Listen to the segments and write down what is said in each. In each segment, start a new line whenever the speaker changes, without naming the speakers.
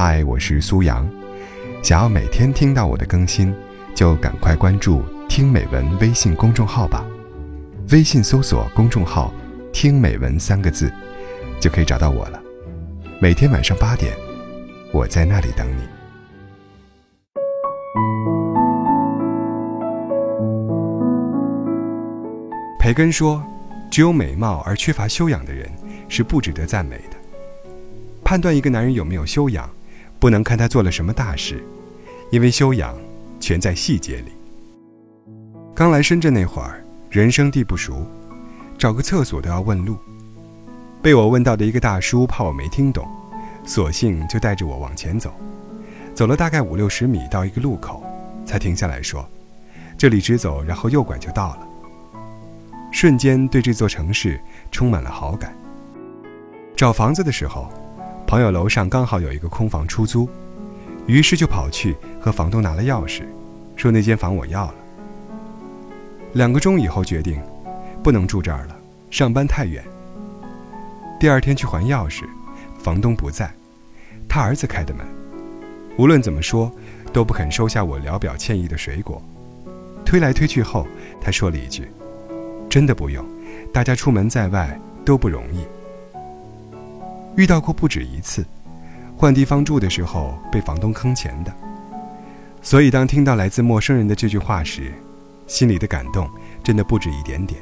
嗨，我是苏阳。想要每天听到我的更新，就赶快关注“听美文”微信公众号吧。微信搜索公众号“听美文”三个字，就可以找到我了。每天晚上八点，我在那里等你。培根说：“只有美貌而缺乏修养的人，是不值得赞美的。判断一个男人有没有修养，不能看他做了什么大事，因为修养全在细节里。刚来深圳那会儿，人生地不熟，找个厕所都要问路。被我问到的一个大叔怕我没听懂，索性就带着我往前走。走了大概五六十米，到一个路口，才停下来说：‘这里直走，然后右拐就到了。’瞬间对这座城市充满了好感。找房子的时候，朋友楼上刚好有一个空房出租，于是就跑去和房东拿了钥匙，说那间房我要了。两个钟以后决定，不能住这儿了，上班太远。第二天去还钥匙，房东不在，他儿子开的门。无论怎么说，都不肯收下我聊表歉意的水果。推来推去后，他说了一句。真的不用，大家出门在外都不容易。遇到过不止一次，换地方住的时候被房东坑钱的。所以当听到来自陌生人的这句话时，心里的感动真的不止一点点。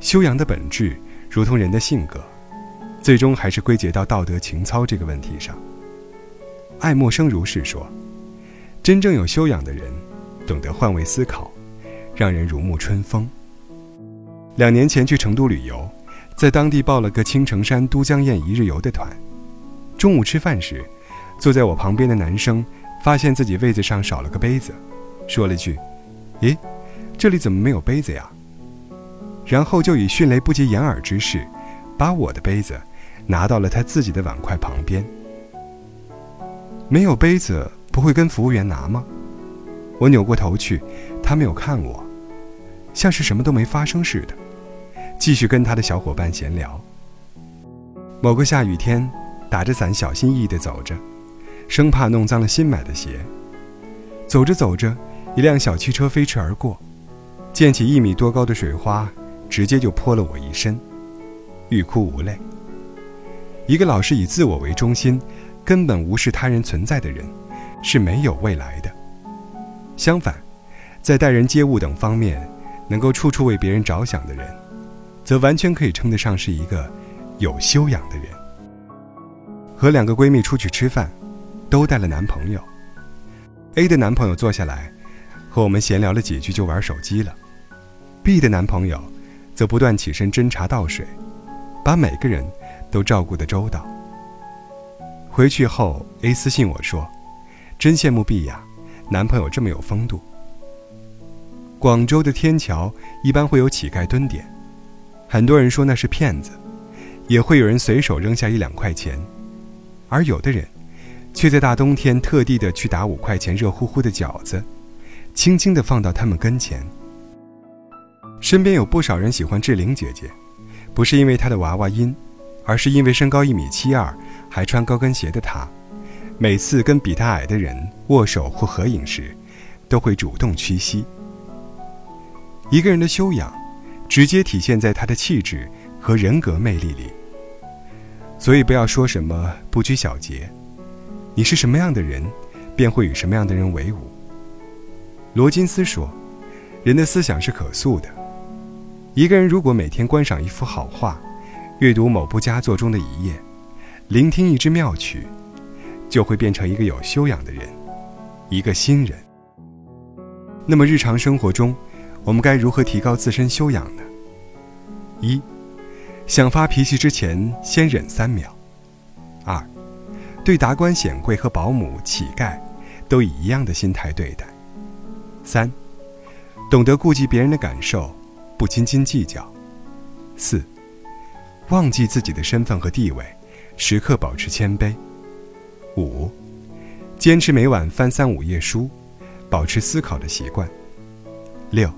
修养的本质，如同人的性格，最终还是归结到道德情操这个问题上。爱默生如是说：“真正有修养的人，懂得换位思考，让人如沐春风。”两年前去成都旅游，在当地报了个青城山都江堰一日游的团。中午吃饭时，坐在我旁边的男生发现自己位子上少了个杯子，说了句：“咦，这里怎么没有杯子呀？”然后就以迅雷不及掩耳之势，把我的杯子拿到了他自己的碗筷旁边。没有杯子不会跟服务员拿吗？我扭过头去，他没有看我，像是什么都没发生似的。继续跟他的小伙伴闲聊。某个下雨天，打着伞，小心翼翼地走着，生怕弄脏了新买的鞋。走着走着，一辆小汽车飞驰而过，溅起一米多高的水花，直接就泼了我一身，欲哭无泪。一个老是以自我为中心，根本无视他人存在的人，是没有未来的。相反，在待人接物等方面，能够处处为别人着想的人。则完全可以称得上是一个有修养的人。和两个闺蜜出去吃饭，都带了男朋友。A 的男朋友坐下来，和我们闲聊了几句就玩手机了。B 的男朋友则不断起身斟茶倒水，把每个人都照顾得周到。回去后，A 私信我说：“真羡慕 B 呀，男朋友这么有风度。”广州的天桥一般会有乞丐蹲点。很多人说那是骗子，也会有人随手扔下一两块钱，而有的人，却在大冬天特地的去打五块钱热乎乎的饺子，轻轻的放到他们跟前。身边有不少人喜欢志玲姐姐，不是因为她的娃娃音，而是因为身高一米七二还穿高跟鞋的她，每次跟比她矮的人握手或合影时，都会主动屈膝。一个人的修养。直接体现在他的气质和人格魅力里。所以不要说什么不拘小节，你是什么样的人，便会与什么样的人为伍。罗金斯说：“人的思想是可塑的。一个人如果每天观赏一幅好画，阅读某部佳作中的一页，聆听一支妙曲，就会变成一个有修养的人，一个新人。那么日常生活中，我们该如何提高自身修养呢？一，想发脾气之前先忍三秒。二，对达官显贵和保姆、乞丐，都以一样的心态对待。三，懂得顾及别人的感受，不斤斤计较。四，忘记自己的身份和地位，时刻保持谦卑。五，坚持每晚翻三五页书，保持思考的习惯。六。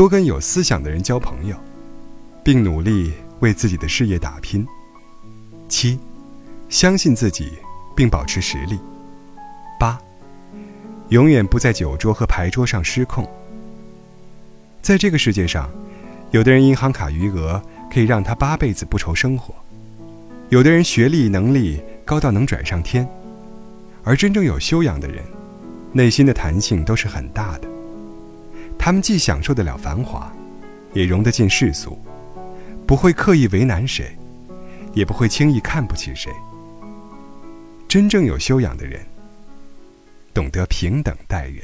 多跟有思想的人交朋友，并努力为自己的事业打拼。七，相信自己，并保持实力。八，永远不在酒桌和牌桌上失控。在这个世界上，有的人银行卡余额可以让他八辈子不愁生活，有的人学历能力高到能拽上天，而真正有修养的人，内心的弹性都是很大的。他们既享受得了繁华，也容得进世俗，不会刻意为难谁，也不会轻易看不起谁。真正有修养的人，懂得平等待人。